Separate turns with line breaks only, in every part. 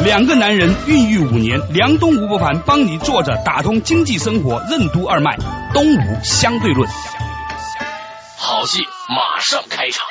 两个男人孕育五年，梁东吴伯凡帮你坐着打通经济生活任督二脉，东吴相对论。
好戏马上开场。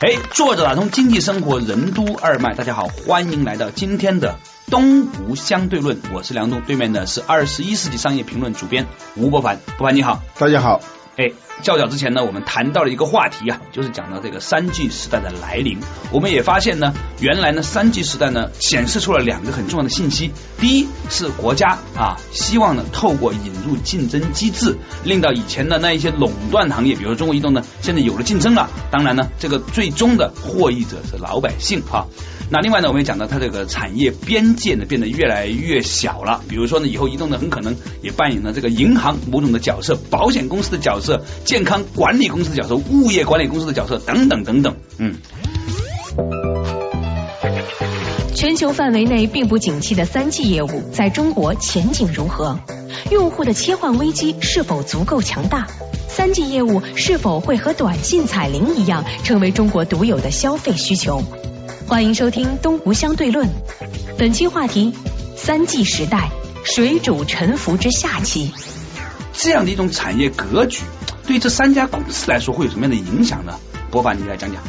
哎，坐着打通经济生活任督二脉，大家好，欢迎来到今天的东吴相对论，我是梁东，对面的是二十一世纪商业评论主编吴伯凡，伯凡你好，
大家好。
哎，较早之前呢，我们谈到了一个话题啊，就是讲到这个三 G 时代的来临。我们也发现呢，原来呢三 G 时代呢显示出了两个很重要的信息。第一是国家啊，希望呢透过引入竞争机制，令到以前的那一些垄断行业，比如说中国移动呢，现在有了竞争了。当然呢，这个最终的获益者是老百姓哈。那另外呢，我们也讲到它这个产业边界呢变得越来越小了。比如说呢，以后移动呢很可能也扮演了这个银行某种的角色、保险公司的角色、健康管理公司的角色、物业管理公司的角色等等等等。嗯。
全球范围内并不景气的三 G 业务，在中国前景如何？用户的切换危机是否足够强大？三 G 业务是否会和短信彩铃一样，成为中国独有的消费需求？欢迎收听《东吴相对论》，本期话题：三 G 时代水煮沉浮之下期。
这样的一种产业格局，对这三家公司来说会有什么样的影响呢？博凡，你来讲讲。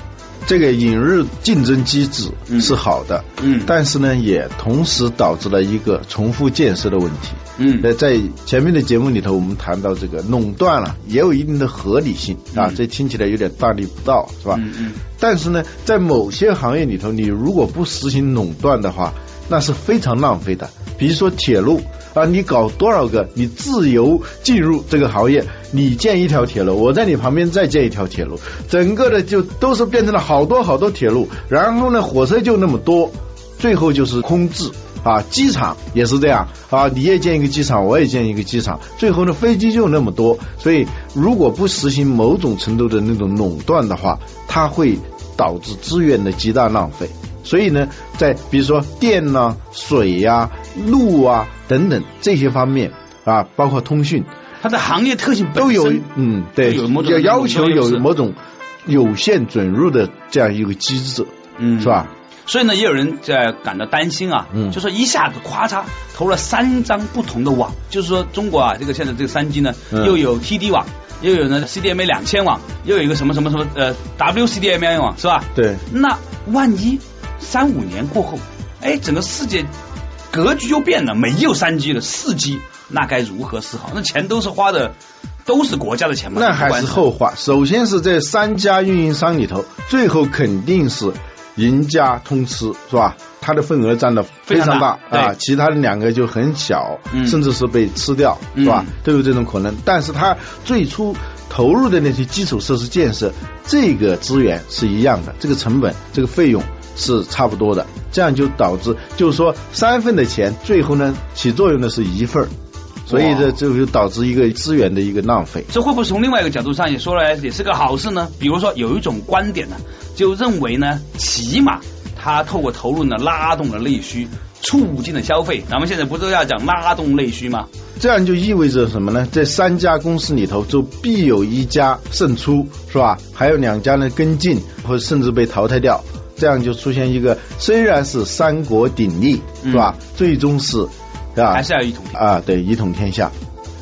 这个引入竞争机制是好的，
嗯，
但是呢，也同时导致了一个重复建设的问题，
嗯，
那在前面的节目里头，我们谈到这个垄断了，也有一定的合理性啊，这听起来有点大逆不道，是吧？
嗯嗯。
但是呢，在某些行业里头，你如果不实行垄断的话，那是非常浪费的。比如说铁路啊，你搞多少个，你自由进入这个行业，你建一条铁路，我在你旁边再建一条铁路，整个的就都是变成了好多好多铁路，然后呢，火车就那么多，最后就是空置啊。机场也是这样啊，你也建一个机场，我也建一个机场，最后呢，飞机就那么多，所以如果不实行某种程度的那种垄断的话，它会导致资源的极大浪费。所以呢，在比如说电呐、水呀、路啊等等这些方面啊，包括通讯，
它的行业特性
都有嗯，对，要要求有某种有限准入的这样一个机制，
嗯，
是吧？
所以呢，也有人在感到担心啊，
嗯，
就说一下子咔嚓投了三张不同的网，就是说中国啊，这个现在这个三 G 呢，又有 TD 网，又有呢 CDMA 两千网，又有一个什么什么什么呃 WCDMA 网，是吧？
对，
那万一。三五年过后，哎，整个世界格局就变了，没有三 G 了，四 G，那该如何是好？那钱都是花的，都是国家的钱嘛？
那还是后话。首先是这三家运营商里头，最后肯定是赢家通吃，是吧？它的份额占的非常大啊，其他的两个就很小，甚至是被吃掉，是吧？都有这种可能。但是它最初投入的那些基础设施建设，这个资源是一样的，这个成本，这个费用。是差不多的，这样就导致，就是说三份的钱，最后呢起作用的是一份所以这就就导致一个资源的一个浪费。
这会不会从另外一个角度上也说来也是个好事呢？比如说有一种观点呢，就认为呢，起码它透过投入呢拉动了内需，促进了消费。咱们现在不是要讲拉动内需吗？
这样就意味着什么呢？这三家公司里头就必有一家胜出，是吧？还有两家呢跟进，或者甚至被淘汰掉。这样就出现一个，虽然是三国鼎立，是吧？最终是，是吧？
还是要一统
啊，对，一统天下。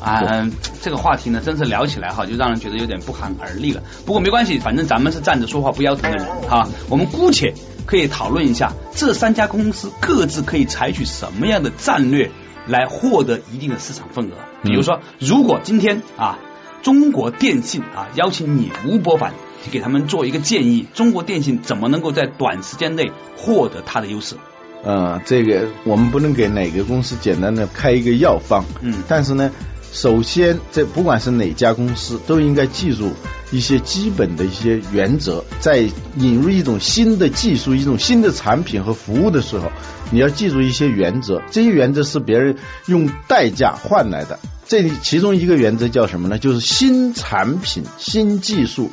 啊，这个话题呢，真是聊起来哈，就让人觉得有点不寒而栗了。不过没关系，反正咱们是站着说话不腰疼的人哈。我们姑且可以讨论一下，这三家公司各自可以采取什么样的战略来获得一定的市场份额。比如说，如果今天啊，中国电信啊邀请你吴伯凡。给他们做一个建议：中国电信怎么能够在短时间内获得它的优势？
呃，这个我们不能给哪个公司简单的开一个药方，
嗯，
但是呢，首先，这不管是哪家公司，都应该记住一些基本的一些原则。在引入一种新的技术、一种新的产品和服务的时候，你要记住一些原则。这些原则是别人用代价换来的。这里其中一个原则叫什么呢？就是新产品、新技术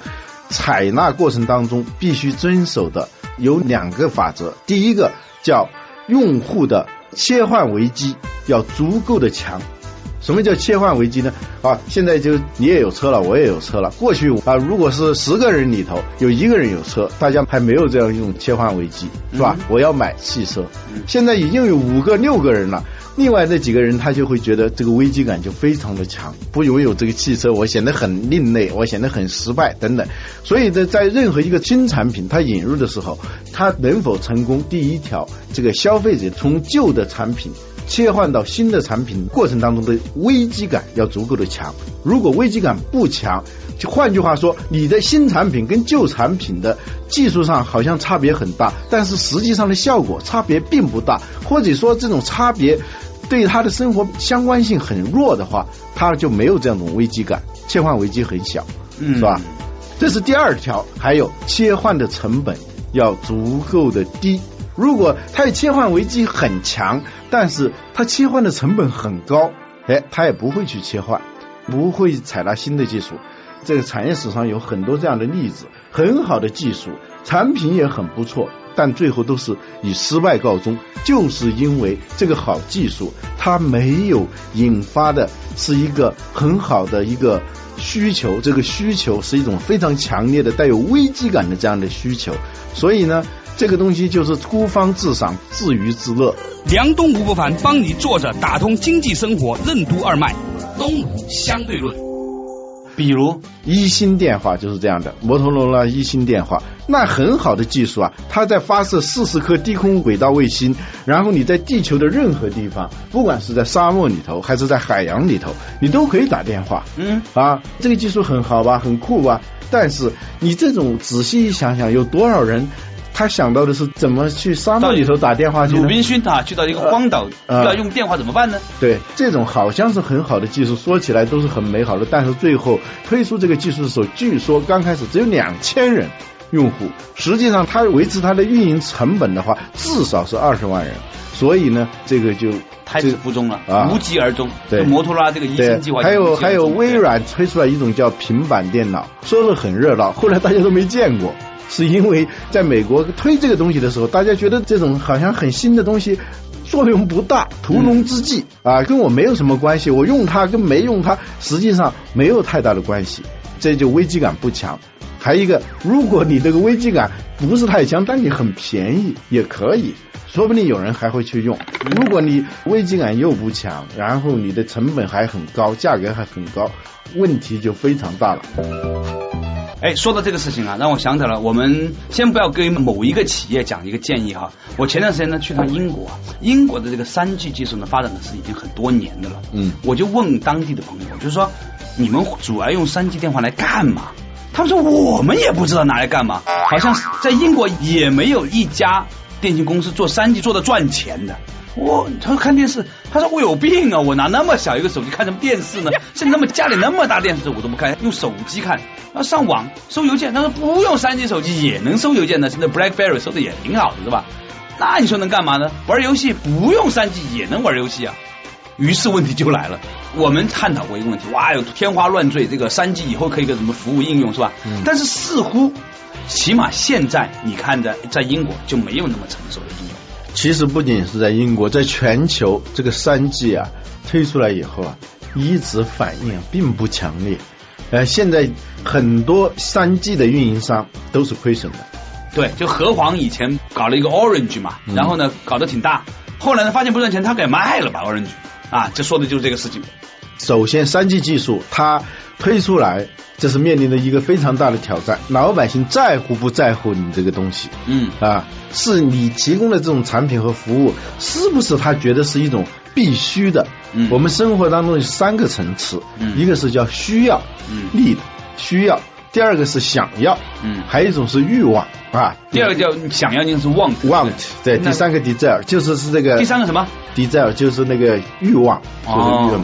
采纳过程当中必须遵守的有两个法则。第一个叫用户的切换危机要足够的强。什么叫切换危机呢？啊，现在就你也有车了，我也有车了。过去啊，如果是十个人里头有一个人有车，大家还没有这样一种切换危机，是吧？我要买汽车。现在已经有五个、六个人了，另外那几个人他就会觉得这个危机感就非常的强，不拥有这个汽车，我显得很另类，我显得很失败等等。所以呢，在任何一个新产品它引入的时候，它能否成功？第一条，这个消费者从旧的产品。切换到新的产品过程当中的危机感要足够的强。如果危机感不强，就换句话说，你的新产品跟旧产品的技术上好像差别很大，但是实际上的效果差别并不大，或者说这种差别对他的生活相关性很弱的话，他就没有这样一种危机感，切换危机很小，嗯是吧？这是第二条。还有切换的成本要足够的低。如果他的切换危机很强，但是他切换的成本很高，哎，他也不会去切换，不会采纳新的技术。这个产业史上有很多这样的例子，很好的技术，产品也很不错，但最后都是以失败告终，就是因为这个好技术它没有引发的是一个很好的一个需求，这个需求是一种非常强烈的带有危机感的这样的需求，所以呢。这个东西就是孤芳自赏，自娱自乐。
梁东吴不凡帮你坐着打通经济生活任督二脉，东吴相对论。比如
一星电话就是这样的，摩托罗拉一星电话，那很好的技术啊！它在发射四十颗低空轨道卫星，然后你在地球的任何地方，不管是在沙漠里头还是在海洋里头，你都可以打电话。嗯啊，这个技术很好吧，很酷吧？但是你这种仔细一想想，有多少人？他想到的是怎么去沙漠里头打电话去？
鲁滨逊啊去到一个荒岛，要用电话怎么办呢？
对，这种好像是很好的技术，说起来都是很美好的，但是最后推出这个技术的时候，据说刚开始只有两千人用户，实际上它维持它的运营成本的话，至少是二十万人，所以呢，这个就
胎死腹中了，无疾而终。对，摩托罗拉这个一星计划，
还有还有微软推出来一种叫平板电脑，说是很热闹，后来大家都没见过。是因为在美国推这个东西的时候，大家觉得这种好像很新的东西作用不大，屠龙之计啊，跟我没有什么关系。我用它跟没用它实际上没有太大的关系，这就危机感不强。还有一个，如果你这个危机感不是太强，但你很便宜也可以，说不定有人还会去用。如果你危机感又不强，然后你的成本还很高，价格还很高，问题就非常大了。
哎，说到这个事情啊，让我想起了，我们先不要给某一个企业讲一个建议哈。我前段时间呢去趟英国，英国的这个三 G 技术呢发展的是已经很多年的了。嗯，我就问当地的朋友，就是说你们主要用三 G 电话来干嘛？他们说我们也不知道拿来干嘛，好像在英国也没有一家电信公司做三 G 做的赚钱的。我他说看电视，他说我有病啊！我拿那么小一个手机看什么电视呢？现在那么家里那么大电视我都不看，用手机看。啊，上网收邮件，他说不用三 G 手机也能收邮件的，现在 BlackBerry 收的也挺好的，是吧？那你说能干嘛呢？玩游戏不用三 G 也能玩游戏啊？于是问题就来了，我们探讨过一个问题，哇，哟天花乱坠，这个三 G 以后可以个什么服务应用是吧？嗯但是似乎起码现在你看的在英国就没有那么成熟的应用。
其实不仅是在英国，在全球这个三 G 啊推出来以后啊，一直反应并不强烈。呃，现在很多三 G 的运营商都是亏损的。
对，就和黄以前搞了一个 Orange 嘛，然后呢搞得挺大，后来呢发现不赚钱，他给卖了吧 Orange 啊，这说的就是这个事情。
首先，三 G 技术它推出来，这是面临的一个非常大的挑战。老百姓在乎不在乎你这个东西？嗯啊，是你提供的这种产品和服务，是不是他觉得是一种必须的？嗯，我们生活当中有三个层次，嗯，一个是叫需要，嗯，need 需要；第二个是想要，嗯，还有一种是欲望啊。
第二个叫想要就是 want
want 对，第三个 desire 就是是这个
第三个什么
？desire 就是那个欲望，就是欲望，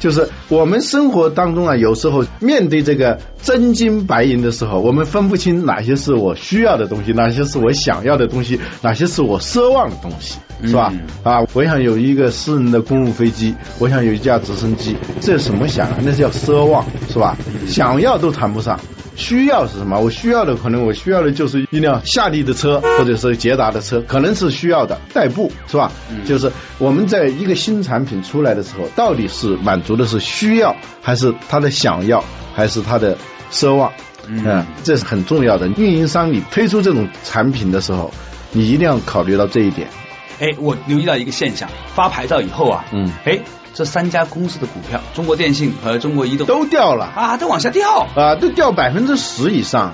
就是我们生活当中啊，有时候面对这个真金白银的时候，我们分不清哪些是我需要的东西，哪些是我想要的东西，哪些是我奢望的东西，是吧？
嗯
啊，我想有一个私人的公务飞机，我想有一架直升机，这什么想啊？那叫奢望，是吧？想要都谈不上。需要是什么？我需要的可能我需要的就是一辆夏利的车，或者是捷达的车，可能是需要的代步，是吧？就是我们在一个新产品出来的时候，到底是满足的是需要，还是他的想要，还是他的奢望？嗯，这是很重要的。运营商你推出这种产品的时候，你一定要考虑到这一点。
哎，我留意到一个现象，发牌照以后啊，
嗯，
哎，这三家公司的股票，中国电信和中国移动
都掉了
啊，都往下掉。
啊，都掉百分之十以上。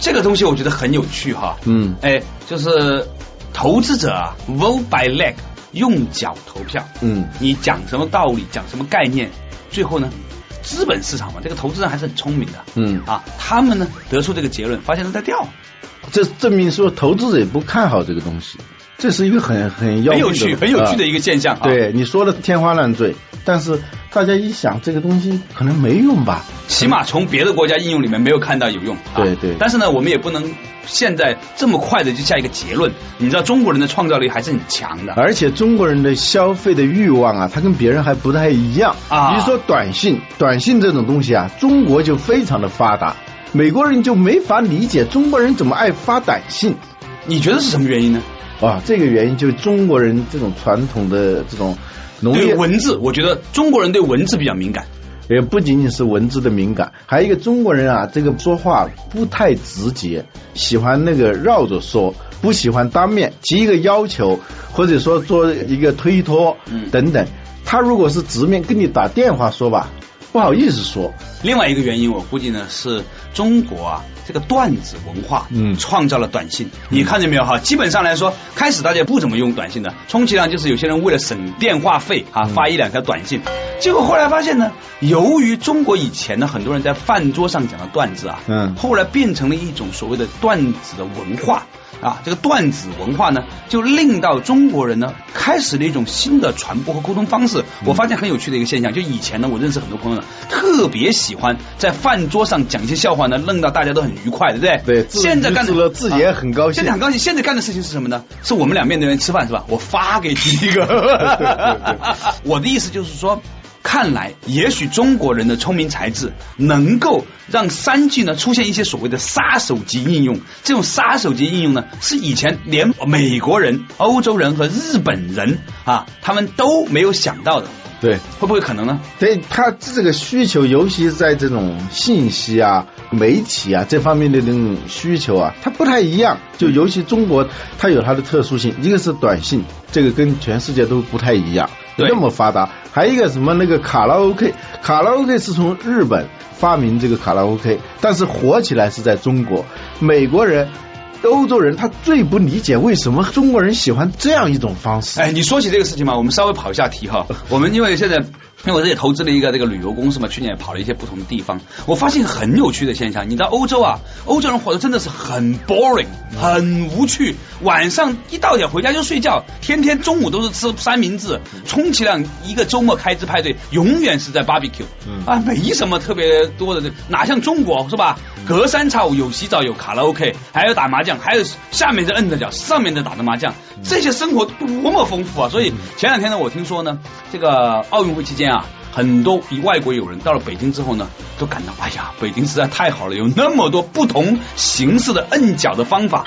这个东西我觉得很有趣哈。
嗯
哎，就是投资者啊，vote by leg，用脚投票。
嗯，
你讲什么道理，讲什么概念，最后呢，资本市场嘛，这个投资人还是很聪明的。
嗯
啊，他们呢得出这个结论，发现是在掉，
这证明说投资者也不看好这个东西，这是一个很很要
很有趣，很有趣的
啊
一个现象。啊，
对你说的天花乱坠，但是大家一想，这个东西可能没用吧？
起码从别的国家应用里面没有看到有用。啊
对对
但是呢，我们也不能现在这么快的就下一个结论。你知道中国人的创造力还是很强的。
而且中国人的消费的欲望啊，他跟别人还不太一样
啊
比如说短信，短信这种东西啊，中国就非常的发达，美国人就没法理解中国人怎么爱发短信。
你觉得是什么原因呢？
啊，这个原因就是中国人这种传统的这种农
对
业
文字，我觉得中国人对文字比较敏感。
也不仅仅是文字的敏感，还有一个中国人啊，这个说话不太直接，喜欢那个绕着说，不喜欢当面提一个要求，或者说做一个推脱，
嗯
等等。他如果是直面跟你打电话说吧，不好意思说，
另外一个原因，我估计呢是中国啊这个段子文化，
嗯
创造了短信。你看见没有哈？基本上来说，开始大家不怎么用短信的，充其量就是有些人为了省电话费啊，发一两条短信。结果后来发现呢，由于中国以前呢很多人在饭桌上讲的段子啊，
嗯
后来变成了一种所谓的段子的文化。啊，这个段子文化呢，就令到中国人呢开始了一种新的传播和沟通方式。我发现很有趣的一个现象，就以前呢，我认识很多朋友呢，特别喜欢在饭桌上讲一些笑话呢，弄到大家都很愉快，对不对？
对
现在干的
娱自己也很高兴
现在很高兴。现在干的事情是什么呢？是我们俩面对面吃饭是吧？我发给你一个。我的意思就是说。看来，也许中国人的聪明才智能够让三 G 呢出现一些所谓的杀手级应用。这种杀手级应用呢，是以前连美国人、欧洲人和日本人啊，他们都没有想到的。
对。
会不会可能呢？
对他这个需求，尤其是在这种信息啊、媒体啊这方面的那种需求啊，它不太一样。就尤其中国，它有它的特殊性，一个是短信，这个跟全世界都不太一样，那么发达。还有一个什么那个卡拉 OK，卡拉 OK 是从日本发明这个卡拉 OK，但是火起来是在中国，美国人。欧洲人他最不理解为什么中国人喜欢这样一种方式。
哎，你说起这个事情嘛，我们稍微跑一下题哈。我们因为现在，因为我这里投资了一个这个旅游公司嘛，去年也跑了一些不同的地方，我发现很有趣的现象。你知道欧洲啊，欧洲人活得真的是很 boring，很无趣，晚上一到点回家就睡觉，天天中午都是吃三明治，充其量一个周末开支派对，永远是在 barbecue，啊，没什么特别多的，哪像中国是吧？隔三差五有洗澡，有卡拉 OK，还有打麻将，还有下面的摁着脚，上面的打着麻将，这些生活多么丰富啊！所以前两天呢，我听说呢，这个奥运会期间啊，很多外国友人到了北京之后呢，都感到哎呀，北京实在太好了，有那么多不同形式的摁脚的方法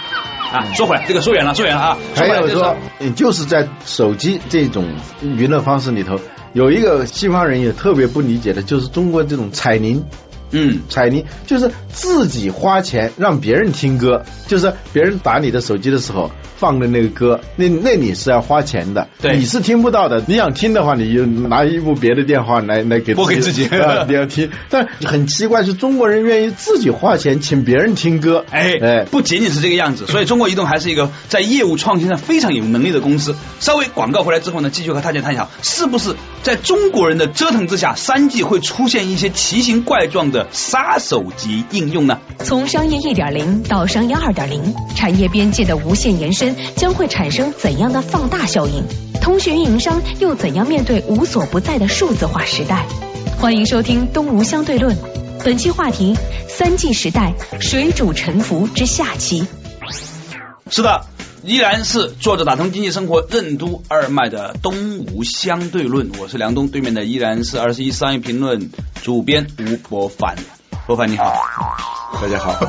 啊。说回来，这个说远了，说远了啊。
还有说，嗯就是在手机这种娱乐方式里头，有一个西方人也特别不理解的，就是中国这种彩铃。
嗯，
彩铃就是自己花钱让别人听歌，就是别人打你的手机的时候放的那个歌，那那你是要花钱的，
对
你是听不到的。你想听的话，你就拿一部别的电话来来给
拨给自己
啊，你要听。但很奇怪，是中国人愿意自己花钱请别人听歌，
哎
哎，
不仅仅是这个样子，所以中国移动还是一个在业务创新上非常有能力的公司。稍微广告回来之后呢，继续和大家探讨，是不是在中国人的折腾之下，三 G 会出现一些奇形怪状的的杀手级应用呢？
从商业一点零到商业二点零，产业边界的无限延伸将会产生怎样的放大效应？通讯运营商又怎样面对无所不在的数字化时代？欢迎收听《东吴相对论》，本期话题：三 G 时代水煮沉浮之下期。
是的，依然是坐着打通经济生活任督二脉的东吴相对论，我是梁东，对面的依然是二十一商业评论主编吴伯凡。伯凡你好，
大家好。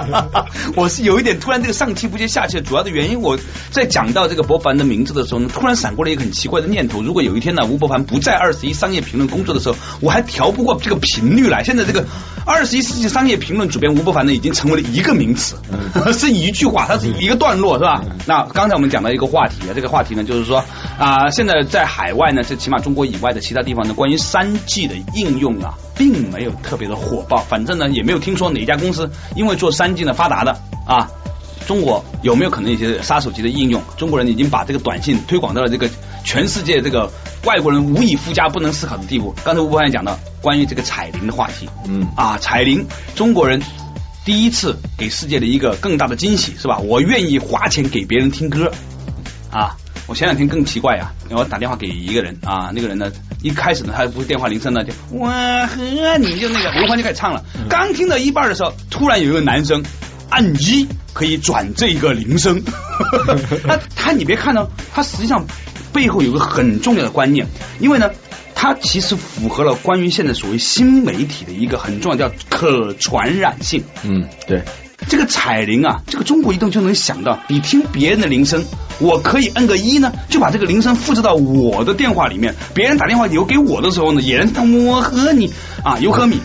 我是有一点突然这个上气不接下气，主要的原因我在讲到这个伯凡的名字的时候呢，突然闪过了一个很奇怪的念头：如果有一天呢，吴伯凡不在二十一商业评论工作的时候，我还调不过这个频率来。现在这个二十一世纪商业评论主编吴伯凡呢，已经成为了一个名词，是一句话，它是一个段落，是吧？那刚才我们讲到一个话题啊，这个话题呢，就是说啊，现在在海外呢，这起码中国以外的其他地方呢，关于三 G 的应用啊，并没有特别的火爆。反正呢，也没有听说哪一家公司因为做三 G 呢发达的啊。中国有没有可能一些杀手级的应用？中国人已经把这个短信推广到了这个全世界这个外国人无以复加、不能思考的地步。刚才吴博也讲到关于这个彩铃的话题，
嗯
啊，彩铃，中国人第一次给世界的一个更大的惊喜，是吧？我愿意花钱给别人听歌啊。我前两天更奇怪呀，我打电话给一个人啊，那个人呢，一开始呢，他不是电话铃声呢，就我和你就那个刘欢就开始唱了，刚听到一半的时候，突然有一个男生按一可以转这个铃声，他他你别看呢，他实际上背后有个很重要的观念，因为呢，它其实符合了关于现在所谓新媒体的一个很重要叫可传染性。
嗯，对。
这个彩铃啊，这个中国移动就能想到，你听别人的铃声，我可以摁个一呢，就把这个铃声复制到我的电话里面。别人打电话留给我的时候呢，也能我和你啊，you 和 me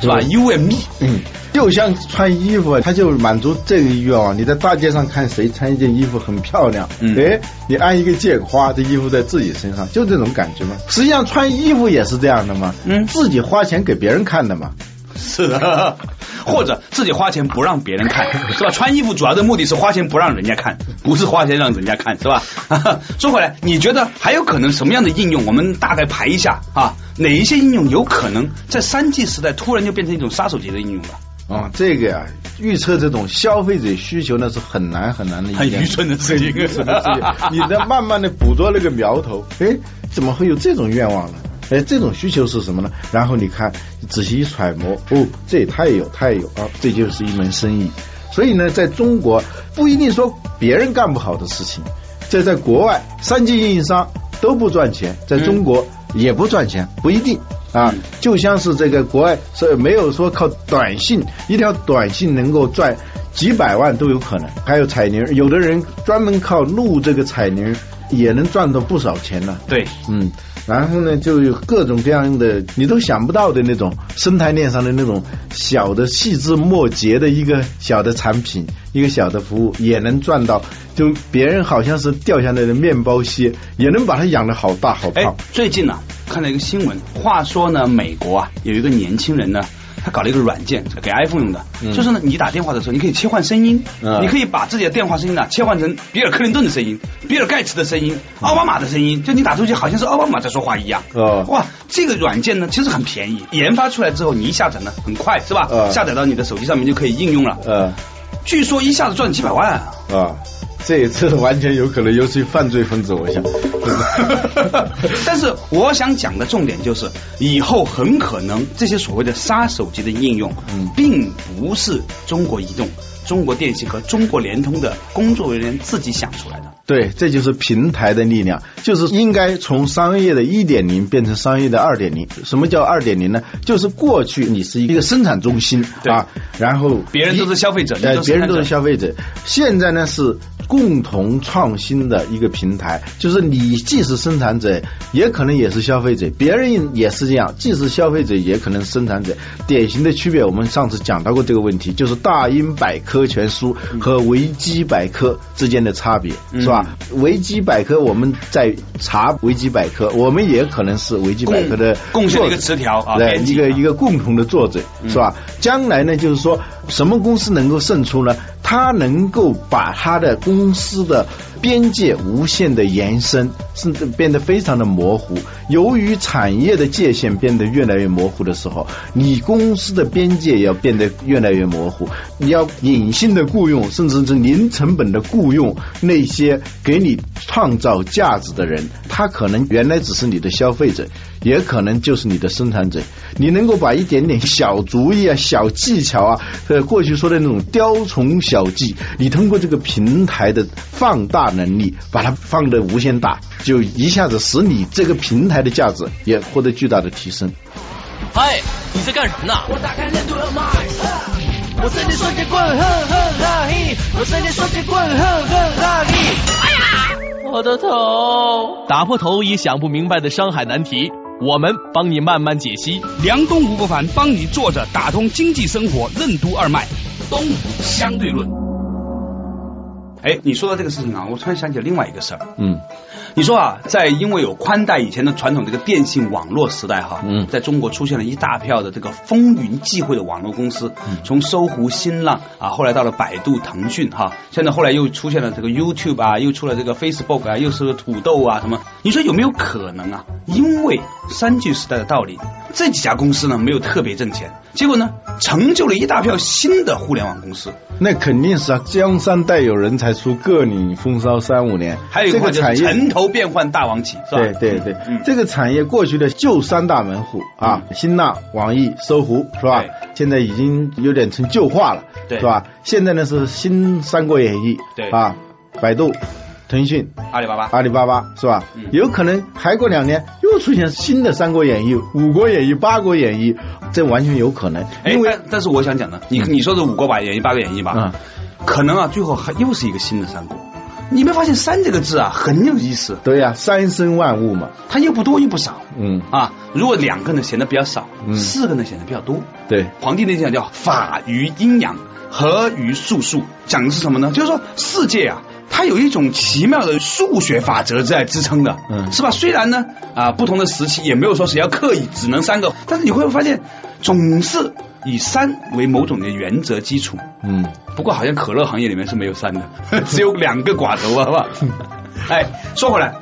是吧？you and me，
嗯，就像穿衣服，它就满足这个愿望。你在大街上看谁穿一件衣服很漂亮，
嗯
哎，你按一个键，花，这衣服在自己身上，就这种感觉嘛。实际上穿衣服也是这样的嘛，
嗯
自己花钱给别人看的嘛。
是的，或者自己花钱不让别人看，是吧？穿衣服主要的目的是花钱不让人家看，不是花钱让人家看，是吧？说回来，你觉得还有可能什么样的应用？我们大概排一下啊，哪一些应用有可能在三 G 时代突然就变成一种杀手级的应用了？
啊、这个呀、预测这种消费者需求那是很难很难的一件
很愚蠢的事情，
愚蠢的事情？你在慢慢的捕捉那个苗头，哎，怎么会有这种愿望呢？哎，这种需求是什么呢？然后你看，仔细一揣摩，哦，这也太有太有啊，这就是一门生意。所以呢，在中国不一定说别人干不好的事情，这在国外三级运营商都不赚钱，在中国也不赚钱，不一定。啊，就像是这个国外是没有说靠短信一条短信能够赚几百万都有可能，还有彩铃，有的人专门靠录这个彩铃也能赚到不少钱呢。
对，
嗯，然后呢，就有各种各样的你都想不到的那种生态链上的那种小的细枝末节的一个小的产品，一个小的服务，也能赚到，就别人好像是掉下来的面包屑，也能把它养得好大好胖。，
最近呢、看到一个新闻，话说呢，美国啊有一个年轻人呢。他搞了一个软件给 iPhone 用的，
嗯。
就是呢，你打电话的时候，你可以切换声音，
嗯。
你可以把自己的电话声音呢切换成比尔·克林顿的声音、比尔·盖茨的声音、奥巴马的声音，就你打出去好像是奥巴马在说话一样。
哦。
哇，这个软件呢其实很便宜，研发出来之后你一下载呢很快是吧？
嗯。
下载到你的手机上面就可以应用了。
呃
据说一下子赚几百万啊！
啊，这这完全有可能又是犯罪分子，我想。
但是我想讲的重点就是，以后很可能这些所谓的杀手级的应用，
嗯
并不是中国移动、中国电信和中国联通的工作人员自己想出来的。
对，这就是平台的力量，就是应该从商业的一点零变成商业的二点零。什么叫二点零呢？就是过去你是一个生产中心
对
啊，然后
别人都是消费者，
别人都是
消
消费者。现在呢是共同创新的一个平台，就是你既是生产者，也可能也是消费者，别人也是这样，既是消费者，也可能是生产者。典型的区别，我们上次讲到过这个问题，就是大英百科全书和维基百科之间的差别，
嗯
是吧？维基百科我们在查维基百科，我们也可能是维基百科的
贡献了一个词条啊，
对，一个一个共同的作者是吧？将来呢，就是说什么公司能够胜出呢？他能够把他的公司的边界无限的延伸，甚至变得非常的模糊。由于产业的界限变得越来越模糊的时候，你公司的边界要变得越来越模糊。你要隐性的雇佣，甚至是零成本的雇佣那些给你创造价值的人，他可能原来只是你的消费者，也可能就是你的生产者。你能够把一点点小主意啊、小技巧啊，呃，过去说的那种雕虫小技，你通过这个平台的放大能力，把它放得无限大，就一下子使你这个平台的价值也获得巨大的提升。
嗨，你在干什么呢？
我打开任督二脉，我瞬间双截棍，哼哼哈嘿，我瞬间双截棍，哼哼哈嘿。哎呀，我的头！
打破头也想不明白的商海难题，我们帮你慢慢解析。
梁东吴不凡帮你坐着打通经济生活任督二脉，东吴相对论。哎，你说到这个事情啊，我突然想起了另外一个事儿。
嗯
你说啊，在因为有宽带以前的传统这个电信网络时代哈，
嗯
在中国出现了一大票的这个风云际会的网络公司，从搜狐、新浪啊，后来到了百度、腾讯哈，现在后来又出现了这个 YouTube 啊，又出了这个 Facebook 啊，又是土豆啊什么，你说有没有可能啊？因为三 G 时代的道理，这几家公司呢没有特别挣钱，结果呢成就了一大票新的互联网公司，
那肯定是啊，江山代有人才出，各领风骚三五年。
还有一个
产业
城头变换大王旗，是吧？
对对对，
嗯
这个产业过去的旧三大门户啊，新浪、网易、搜狐是吧？现在已经有点成旧化了，
对
是吧？现在呢是新《三国演义》
对
啊，百度、腾讯、
阿里巴巴。
阿里巴巴是吧？
嗯
有可能还过两年又出现新的《三国演义》《五国演义》《八国演义》，这完全有可能，
哎
因，为
但但是我想讲呢，你你说的五国吧演义、八国演义吧，
嗯
可能啊，最后还又是一个新的三国。你没发现“三”这个字啊很有意思，
对呀，三生万物嘛，
它又不多又不少
嗯，
啊。如果两个呢显得比较少，
嗯
四个呢显得比较多。
对，
黄帝内经讲叫法于阴阳，合于术数，讲的是什么呢？就是说世界啊，它有一种奇妙的数学法则在支撑的，
嗯
是吧？虽然呢啊，不同的时期也没有说谁要刻意只能三个，但是你会发现总是以三为某种的原则基础。
嗯。
不过好像可乐行业里面是没有三的，只有两个寡头，好不好？哎，说回来，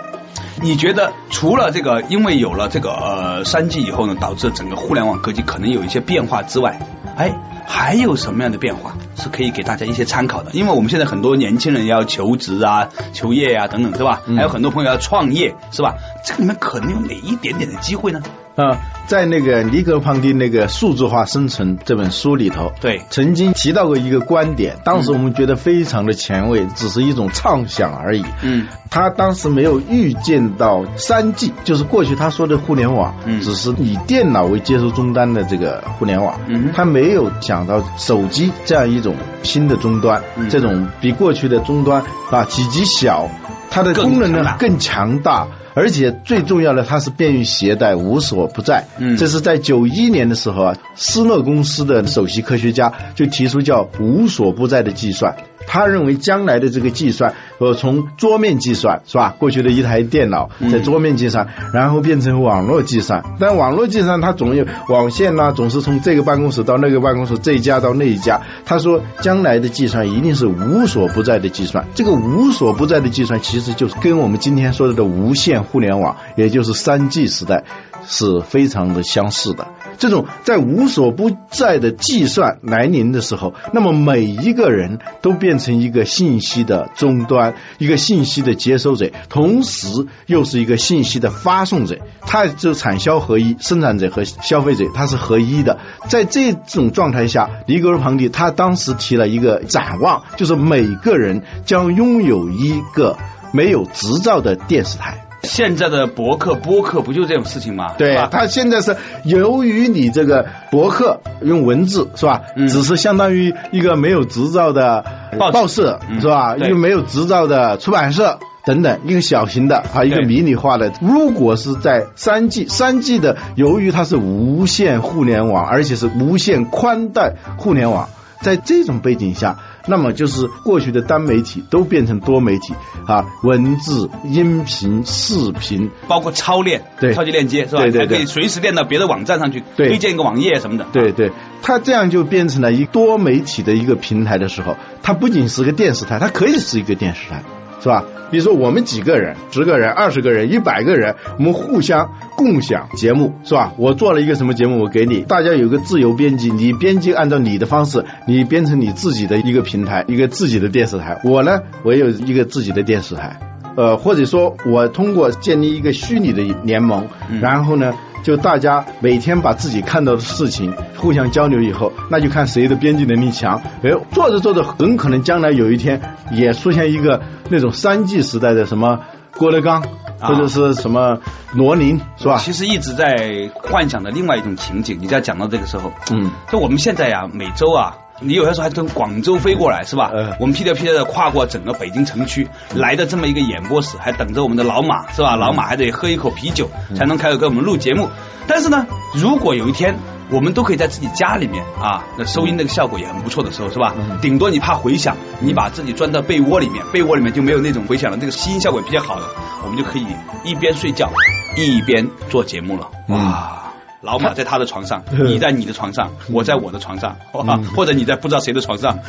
你觉得除了这个，因为有了这个呃三 G 以后呢，导致整个互联网科技可能有一些变化之外，哎，还有什么样的变化是可以给大家一些参考的？因为我们现在很多年轻人要求职啊、求业啊等等，是吧？
嗯
还有很多朋友要创业，是吧？这个里面可能有哪一点点的机会呢？
啊，在那个尼格庞蒂那个《数字化生存》这本书里头，
对
曾经提到过一个观点，当时我们觉得非常的前卫，只是一种畅想而已。
嗯，
他当时没有预见到三 G，就是过去他说的互联网，
嗯
只是以电脑为接收终端的这个互联网，
嗯
他没有想到手机这样一种新的终端，
嗯
这种比过去的终端啊体积小，它的功能呢更强大。而且最重要的，它是便于携带，无所不在。
嗯
这是在九一年的时候啊，施乐公司的首席科学家就提出叫无所不在的计算。他认为将来的这个计算，呃，从桌面计算是吧？过去的一台电脑
嗯
在桌面计算，然后变成网络计算。但网络计算它总有网线呐、总是从这个办公室到那个办公室，这一家到那一家。他说，将来的计算一定是无所不在的计算。这个无所不在的计算，其实就是跟我们今天说的无线互联网，也就是三 G 时代是非常的相似的。这种在无所不在的计算来临的时候，那么每一个人都变成一个信息的终端，一个信息的接收者，同时又是一个信息的发送者，它就产销合一，生产者和消费者它是合一的。在这种状态下，尼格罗庞蒂他当时提了一个展望，就是每个人将拥有一个没有执照的电视台。
现在的博客播客不就这种事情吗？
对
是吧，
它现在是由于你这个博客用文字是吧？
嗯
只是相当于一个没有执照的
报
社
嗯
是吧？
对
一个没有执照的出版社。等等，一个小型的啊，一个迷你化的。如果是在三 G，三 G 的，由于它是无线互联网，而且是无线宽带互联网，在这种背景下，那么就是过去的单媒体都变成多媒体啊，文字、音频、视频，
包括超链，
对
超级链接是吧？
对对
还可以随时链到别的网站上去，
对
推荐一个网页什么的。
对对，它这样就变成了一多媒体的一个平台的时候，它不仅是个电视台，它可以是一个电视台，是吧？比如说我们几个人、十个人、二十个人、一百个人，我们互相共享节目，是吧？我做了一个什么节目，我给你，大家有个自由编辑，你编辑按照你的方式，你编成你自己的一个平台，一个自己的电视台。我呢，我有一个自己的电视台。呃，或者说我通过建立一个虚拟的联盟，然后呢，就大家每天把自己看到的事情互相交流以后，那就看谁的编辑能力强。哎，做着做着，很可能将来有一天也出现一个那种三 G 时代的什么郭德纲，或者是什么罗宁，是吧？
其实一直在幻想的另外一种情景。你在讲到这个时候，
嗯，
就我们现在呀，每周啊，你有些时候还从广州飞过来是吧？
嗯
我们屁颠屁颠的跨过整个北京城区，来的这么一个演播室，还等着我们的老马是吧？老马还得喝一口啤酒才能开始给我们录节目。但是呢，如果有一天。我们都可以在自己家里面啊，那收音那个效果也很不错的时候，是吧？顶多你怕回响，你把自己钻到被窝里面，被窝里面就没有那种回响了，那个吸音效果比较好了，我们就可以一边睡觉一边做节目了。哇！老马在他的床上，你在你的床上，我在我的床上，或者你在不知道谁的床上。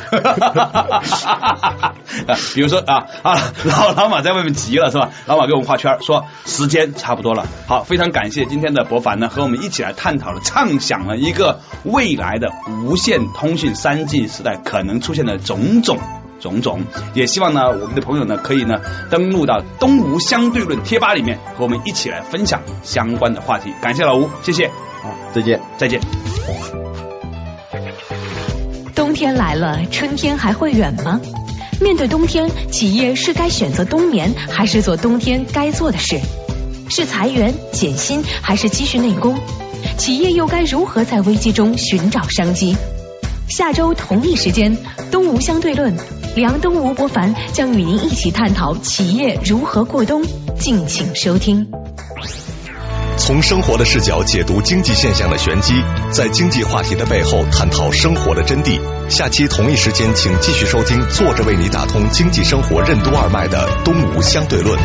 比如说啊啊，老老马在外面急了是吧？老马给我们画圈说时间差不多了。好，非常感谢今天的博凡呢，和我们一起来探讨了、畅想了一个未来的无线通讯三 G 时代可能出现的种种。种种，也希望呢，我们的朋友呢，可以呢登录到东吴相对论贴吧里面，和我们一起来分享相关的话题。感谢老吴，谢谢，
好，再见。
再见。
冬天来了，春天还会远吗？面对冬天，企业是该选择冬眠，还是做冬天该做的事？是裁员减薪，还是积蓄内功？企业又该如何在危机中寻找商机？下周同一时间，东吴相对论，梁东吴伯凡将与您一起探讨企业如何过冬，敬请收听。
从生活的视角解读经济现象的玄机，在经济话题的背后探讨生活的真谛。下期同一时间，请继续收听坐着为你打通经济生活任督二脉的《东吴相对论》。